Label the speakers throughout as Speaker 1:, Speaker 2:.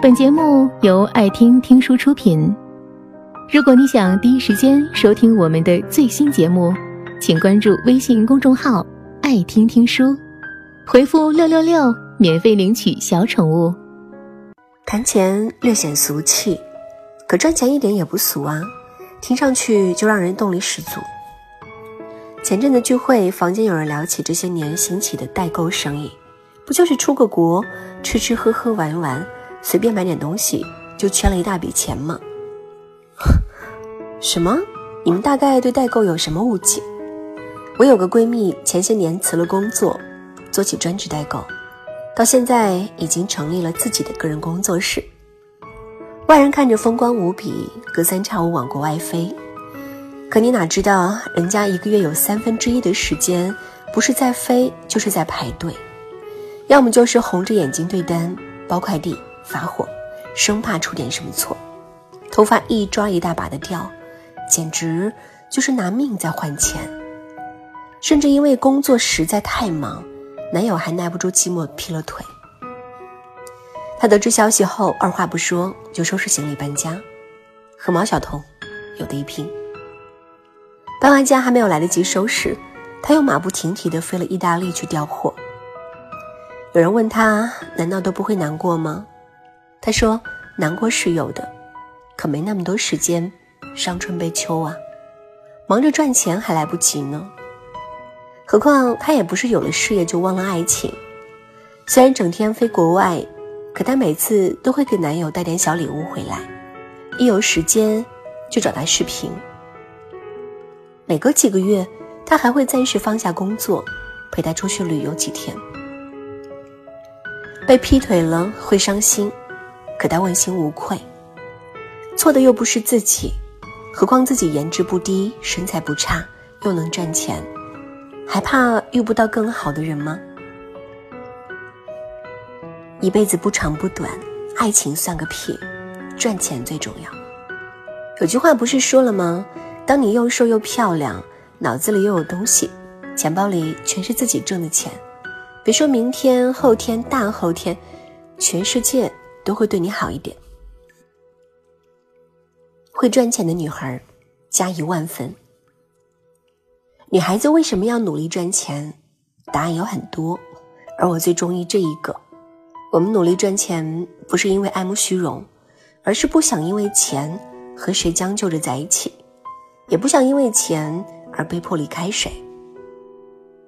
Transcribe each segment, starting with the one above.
Speaker 1: 本节目由爱听听书出品。如果你想第一时间收听我们的最新节目，请关注微信公众号“爱听听书”，回复“六六六”免费领取小宠物。
Speaker 2: 谈钱略显俗气，可赚钱一点也不俗啊，听上去就让人动力十足。前阵的聚会，房间有人聊起这些年兴起的代购生意，不就是出个国，吃吃喝喝玩玩，随便买点东西就圈了一大笔钱吗？什么？你们大概对代购有什么误解？我有个闺蜜，前些年辞了工作，做起专职代购，到现在已经成立了自己的个人工作室。外人看着风光无比，隔三差五往国外飞。可你哪知道，人家一个月有三分之一的时间，不是在飞，就是在排队，要么就是红着眼睛对单、包快递、发货，生怕出点什么错，头发一抓一大把的掉，简直就是拿命在换钱。甚至因为工作实在太忙，男友还耐不住寂寞劈了腿。她得知消息后，二话不说就收拾行李搬家，和毛晓彤有的一拼。搬完家还没有来得及收拾，他又马不停蹄地飞了意大利去调货。有人问他：“难道都不会难过吗？”他说：“难过是有的，可没那么多时间伤春悲秋啊，忙着赚钱还来不及呢。何况他也不是有了事业就忘了爱情。虽然整天飞国外，可他每次都会给男友带点小礼物回来，一有时间就找他视频。”每隔几个月，他还会暂时放下工作，陪他出去旅游几天。被劈腿了会伤心，可他问心无愧。错的又不是自己，何况自己颜值不低，身材不差，又能赚钱，还怕遇不到更好的人吗？一辈子不长不短，爱情算个屁，赚钱最重要。有句话不是说了吗？当你又瘦又漂亮，脑子里又有东西，钱包里全是自己挣的钱，别说明天、后天、大后天，全世界都会对你好一点。会赚钱的女孩，加一万分。女孩子为什么要努力赚钱？答案有很多，而我最中意这一个：我们努力赚钱，不是因为爱慕虚荣，而是不想因为钱和谁将就着在一起。也不想因为钱而被迫离开谁。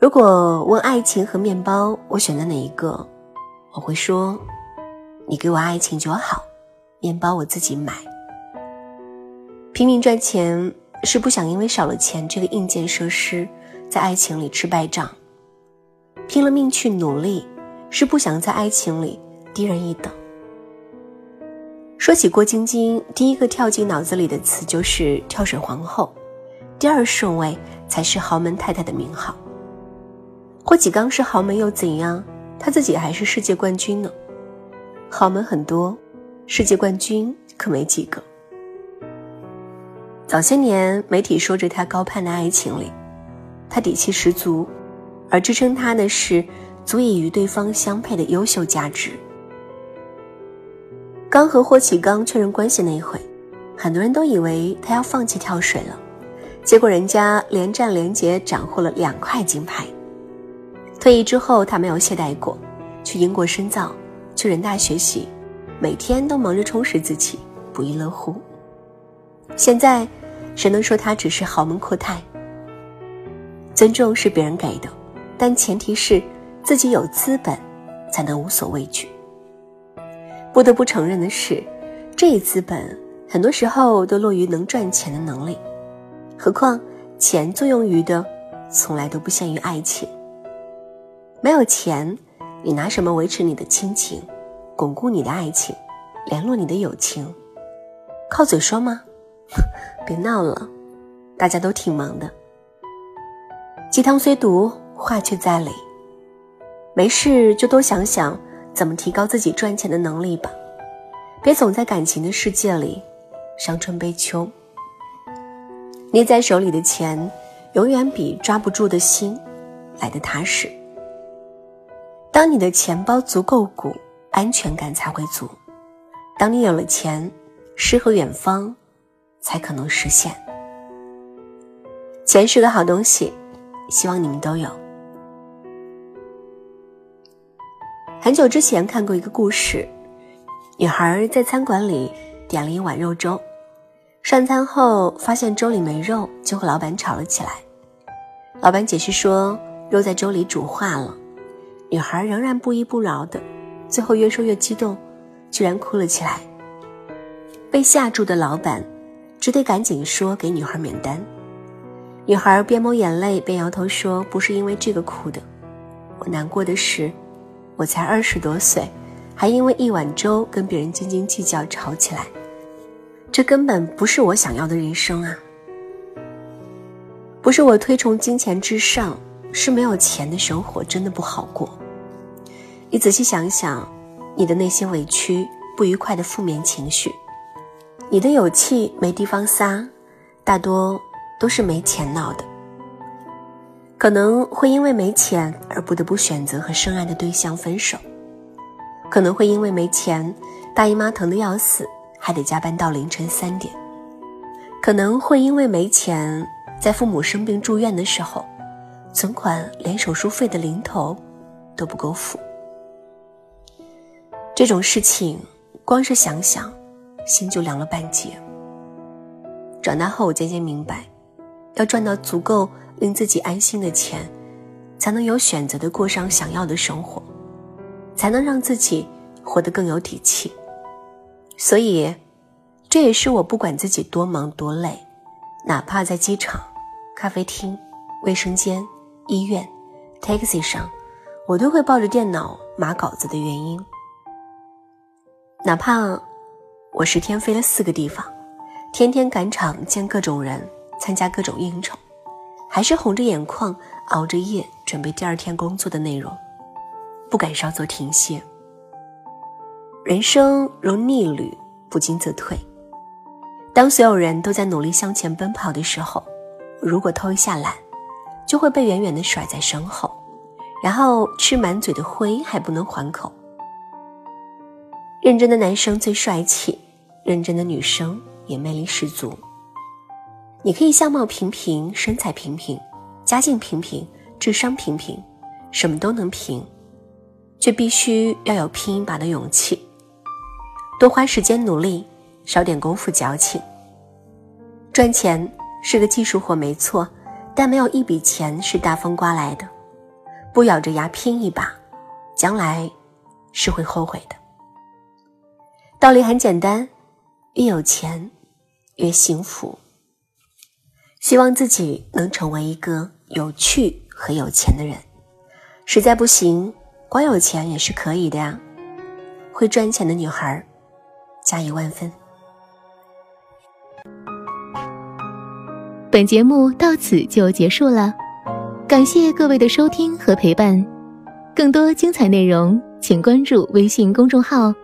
Speaker 2: 如果问爱情和面包，我选择哪一个？我会说，你给我爱情就好，面包我自己买。拼命赚钱是不想因为少了钱这个硬件设施，在爱情里吃败仗。拼了命去努力，是不想在爱情里低人一等。说起郭晶晶，第一个跳进脑子里的词就是跳水皇后，第二顺位才是豪门太太的名号。霍启刚是豪门又怎样？他自己还是世界冠军呢。豪门很多，世界冠军可没几个。早些年，媒体说着他高攀的爱情里，他底气十足，而支撑他的是足以与对方相配的优秀价值。刚和霍启刚确认关系那一回，很多人都以为他要放弃跳水了，结果人家连战连捷斩获了两块金牌。退役之后，他没有懈怠过，去英国深造，去人大学习，每天都忙着充实自己，不亦乐乎。现在，谁能说他只是豪门阔太？尊重是别人给的，但前提是自己有资本，才能无所畏惧。不得不承认的是，这一资本很多时候都落于能赚钱的能力。何况钱作用于的，从来都不限于爱情。没有钱，你拿什么维持你的亲情，巩固你的爱情，联络你的友情？靠嘴说吗？别闹了，大家都挺忙的。鸡汤虽毒，话却在理。没事就多想想。怎么提高自己赚钱的能力吧？别总在感情的世界里伤春悲秋。捏在手里的钱，永远比抓不住的心来的踏实。当你的钱包足够鼓，安全感才会足。当你有了钱，诗和远方才可能实现。钱是个好东西，希望你们都有。很久之前看过一个故事，女孩在餐馆里点了一碗肉粥，上餐后发现粥里没肉，就和老板吵了起来。老板解释说，肉在粥里煮化了。女孩仍然不依不饶的，最后越说越激动，居然哭了起来。被吓住的老板只得赶紧说给女孩免单。女孩边抹眼泪边摇头说：“不是因为这个哭的，我难过的是。”我才二十多岁，还因为一碗粥跟别人斤斤计较吵起来，这根本不是我想要的人生啊！不是我推崇金钱至上，是没有钱的生活真的不好过。你仔细想想，你的那些委屈、不愉快的负面情绪，你的有气没地方撒，大多都是没钱闹的。可能会因为没钱而不得不选择和深爱的对象分手，可能会因为没钱，大姨妈疼得要死，还得加班到凌晨三点，可能会因为没钱，在父母生病住院的时候，存款连手术费的零头都不够付。这种事情，光是想想，心就凉了半截。长大后，我渐渐明白，要赚到足够。令自己安心的钱，才能有选择的过上想要的生活，才能让自己活得更有底气。所以，这也是我不管自己多忙多累，哪怕在机场、咖啡厅、卫生间、医院、taxi 上，我都会抱着电脑码稿子的原因。哪怕我十天飞了四个地方，天天赶场见各种人，参加各种应酬。还是红着眼眶熬着夜准备第二天工作的内容，不敢稍作停歇。人生如逆旅，不进则退。当所有人都在努力向前奔跑的时候，如果偷一下懒，就会被远远的甩在身后，然后吃满嘴的灰还不能还口。认真的男生最帅气，认真的女生也魅力十足。你可以相貌平平，身材平平，家境平平，智商平平，什么都能平，却必须要有拼一把的勇气。多花时间努力，少点功夫矫情。赚钱是个技术活，没错，但没有一笔钱是大风刮来的。不咬着牙拼一把，将来是会后悔的。道理很简单，越有钱，越幸福。希望自己能成为一个有趣和有钱的人，实在不行，光有钱也是可以的呀。会赚钱的女孩，加一万分。
Speaker 1: 本节目到此就结束了，感谢各位的收听和陪伴。更多精彩内容，请关注微信公众号“